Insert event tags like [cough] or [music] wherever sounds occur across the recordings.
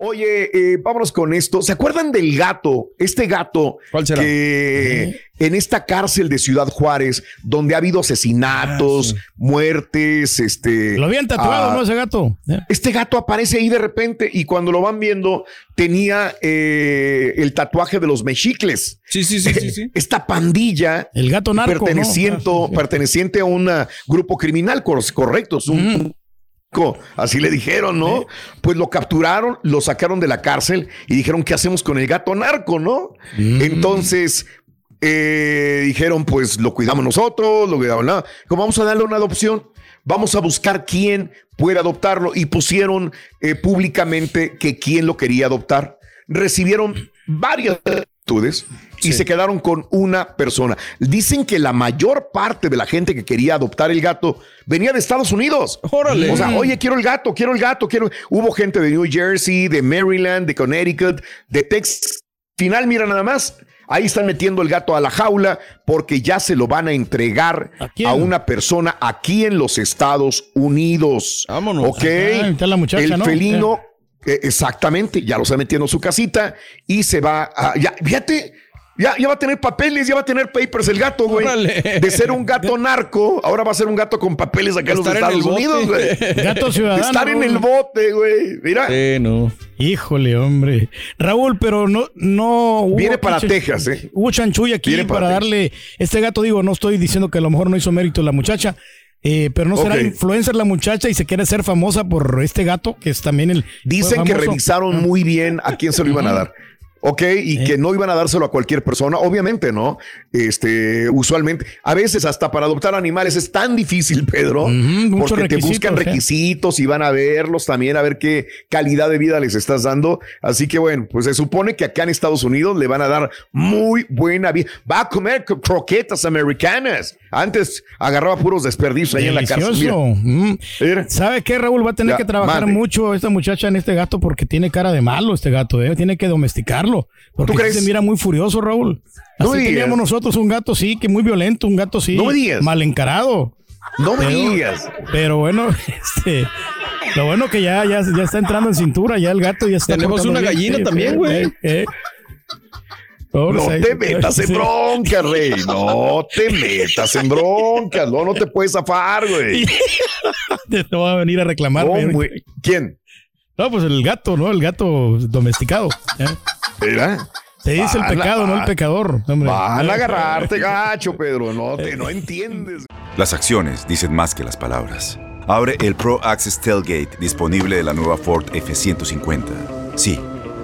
Oye, eh, vámonos con esto. ¿Se acuerdan del gato? Este gato que en esta cárcel de Ciudad Juárez, donde ha habido asesinatos, muertes, este. Lo habían tatuado, ah, ¿no? Ese gato. ¿eh? Este gato aparece ahí de repente y cuando lo van viendo tenía eh, el tatuaje de los mexicles. Sí, sí, sí, sí, [laughs] sí. Esta pandilla El gato narco, ¿no? perteneciente, perteneciente a un ah, grupo criminal, cor- correcto, es un- Así le dijeron, ¿no? Pues lo capturaron, lo sacaron de la cárcel y dijeron, ¿qué hacemos con el gato narco, no? Entonces, eh, dijeron, pues lo cuidamos nosotros, lo cuidamos, nada. Como vamos a darle una adopción, vamos a buscar quién puede adoptarlo y pusieron eh, públicamente que quién lo quería adoptar. Recibieron varias y se quedaron con una persona. Dicen que la mayor parte de la gente que quería adoptar el gato venía de Estados Unidos. Órale. O sea, oye, quiero el gato, quiero el gato, quiero. Hubo gente de New Jersey, de Maryland, de Connecticut, de Texas. Final, mira nada más. Ahí están metiendo el gato a la jaula porque ya se lo van a entregar ¿A una persona aquí en los Estados Unidos. Vámonos. Ok. Está la muchacha, el ¿no? felino, exactamente, ya lo está metiendo en su casita y se va a. Ya, fíjate. Ya, ya va a tener papeles, ya va a tener papers el gato, güey. Órale. De ser un gato narco, ahora va a ser un gato con papeles acá en los Estar en el Estados Unidos, bote. güey. [laughs] Gato ciudadano. Estar en el bote, güey. Mira, Sí, no. Híjole, hombre. Raúl, pero no, no. hubo Viene para pinche- Texas, ¿eh? Hubo chanchulla aquí Viene para, para darle. Este gato, digo, no estoy diciendo que a lo mejor no hizo mérito la muchacha. Eh, pero no será Ok. influencer la muchacha y se quiere ser famosa por este gato que es también el. dicen que revisaron muy bien a quién se lo iban a dar. Ok, y que no iban a dárselo a cualquier persona, obviamente, ¿no? Este, usualmente, a veces hasta para adoptar animales es tan difícil, Pedro, porque te requisitos, buscan ¿eh? requisitos y van a verlos también, a ver qué calidad de vida les estás dando. Así que bueno, pues se supone que acá en Estados Unidos le van a dar muy buena vida. Va a comer cro- croquetas americanas. Antes agarraba puros desperdicios ahí en la Delicioso. Mm. ¿Sabe qué, Raúl? Va a tener Ya, que trabajar mucho esta muchacha en este gato porque tiene cara de malo este gato, ¿eh? Tiene que domesticarlo. Porque ¿Tú crees? se mira muy furioso, Raúl. No Así me digas. teníamos nosotros un gato, sí, que muy violento, un gato, sí. No me digas. Mal encarado. No me Pero- digas. Pero bueno, [laughs] este... Lo bueno que ya, ya, ya está entrando en cintura, ya el gato ya está... Tenemos una bien, gallina también, güey. eh, eh. Pobre No te metas en sí. bronca, rey. No te metas en bronca. No, no te puedes zafar, güey. [laughs] Te va a venir a reclamar. No, ¿Quién? No, pues el gato, ¿no? El gato domesticado. ¿eh? ¿Era? Se dice el Van pecado, no el pecador. hombre. Van a agarrarte, gacho, Pedro. No [laughs] te, no entiendes. Las acciones dicen más que las palabras. Abre el Pro Access Tailgate disponible de la nueva Ford F-150. Sí,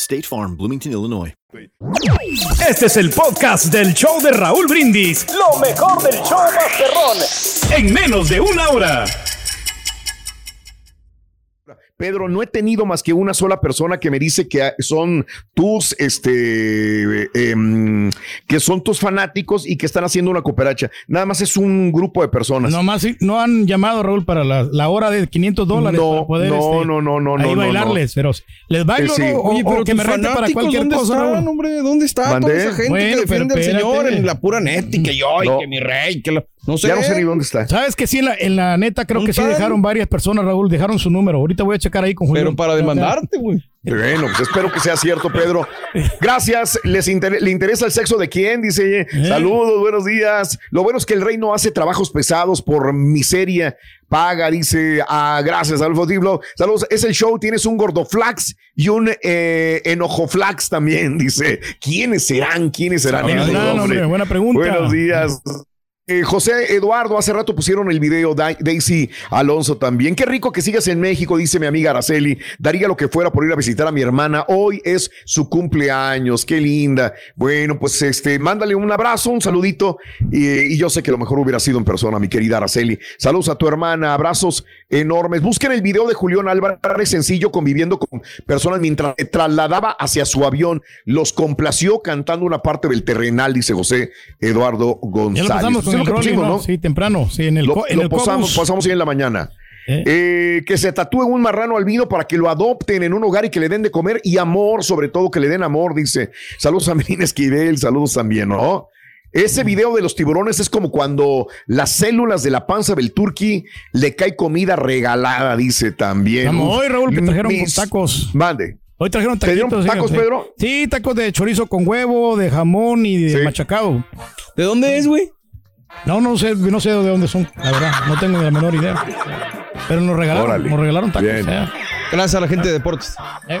State Farm, Bloomington, Illinois. Este es el podcast del show de Raúl Brindis. Lo mejor del show Masterrón. En menos de una hora. Pedro, no he tenido más que una sola persona que me dice que son tus, este, em, que son tus fanáticos y que están haciendo una cooperacha. Nada más es un grupo de personas. No más, sí, no han llamado, Raúl, para la, la hora de 500 dólares No, para poder no, este, no, no, no, ahí no, no, bailarles, pero les bailo, Eh, sí. ¿no? Oye, o pero que me rente para cualquier ¿dónde cosa, están, Raúl. hombre? ¿Dónde está ¿Mandé? toda esa gente Bueno, que defiende al Señor en la pura neta y que yo, y No. que mi rey, que lo- no sé. Ya no sé ni dónde está. Sabes que sí, en la, en la neta creo que sí dejaron varias personas, Raúl, dejaron su número. Ahorita voy a checar ahí con Julio. Pero para demandarte, güey. Bueno, pues espero que sea cierto, Pedro. Gracias. ¿Les inter- ¿Le interesa el sexo de quién? Dice, saludos, buenos días. Lo bueno es que el rey no hace trabajos pesados por miseria. Paga, dice, ah, gracias, Adolfo Diblo. Saludos, es el show, tienes un gordoflax y un eh, enojoflax también, [laughs] dice. ¿Quiénes serán? ¿Quiénes serán? Esos, hombre, hombre? buena pregunta. Buenos días. Eh, José Eduardo, hace rato pusieron el video, Da- Daisy Alonso también. Qué rico que sigas en México, dice mi amiga Araceli. Daría lo que fuera por ir a visitar a mi hermana. Hoy es su cumpleaños, qué linda. Bueno, pues este, mándale un abrazo, un saludito. Y yo sé que lo mejor hubiera sido en persona, mi querida Araceli. Saludos a tu hermana, abrazos enormes. Busquen el video de Julián Álvarez sencillo conviviendo con personas mientras se trasladaba hacia su avión. Los complació cantando una parte del terrenal, dice José Eduardo Ya González. lo pasamos con el lo pusimos, ¿no? Sí, temprano. Sí, en el, Lo, en lo el posamos, Cobus. pasamos hoy en la mañana. Eh. Eh, que se tatúe un marrano albino para que lo adopten en un hogar y que le den de comer y amor, sobre todo que le den amor, dice. Saludos a Melina Esquivel, saludos también, ¿no? Ese video de los tiburones es como cuando las células de la panza del turqui le cae comida regalada, dice también. Vamos, hoy, Raúl, que trajeron mis- tacos. Mande. Hoy trajeron ¿Te dieron taquitos. tacos, fíjate. Pedro? Sí, tacos de chorizo con huevo, de jamón y de Sí. machacado. ¿De dónde es, güey? No, no sé, no sé de dónde son, la verdad, no tengo ni la menor idea. Pero nos regalaron, Órale. nos regalaron tacos. Bien. eh. Gracias a la gente de deportes. Eh.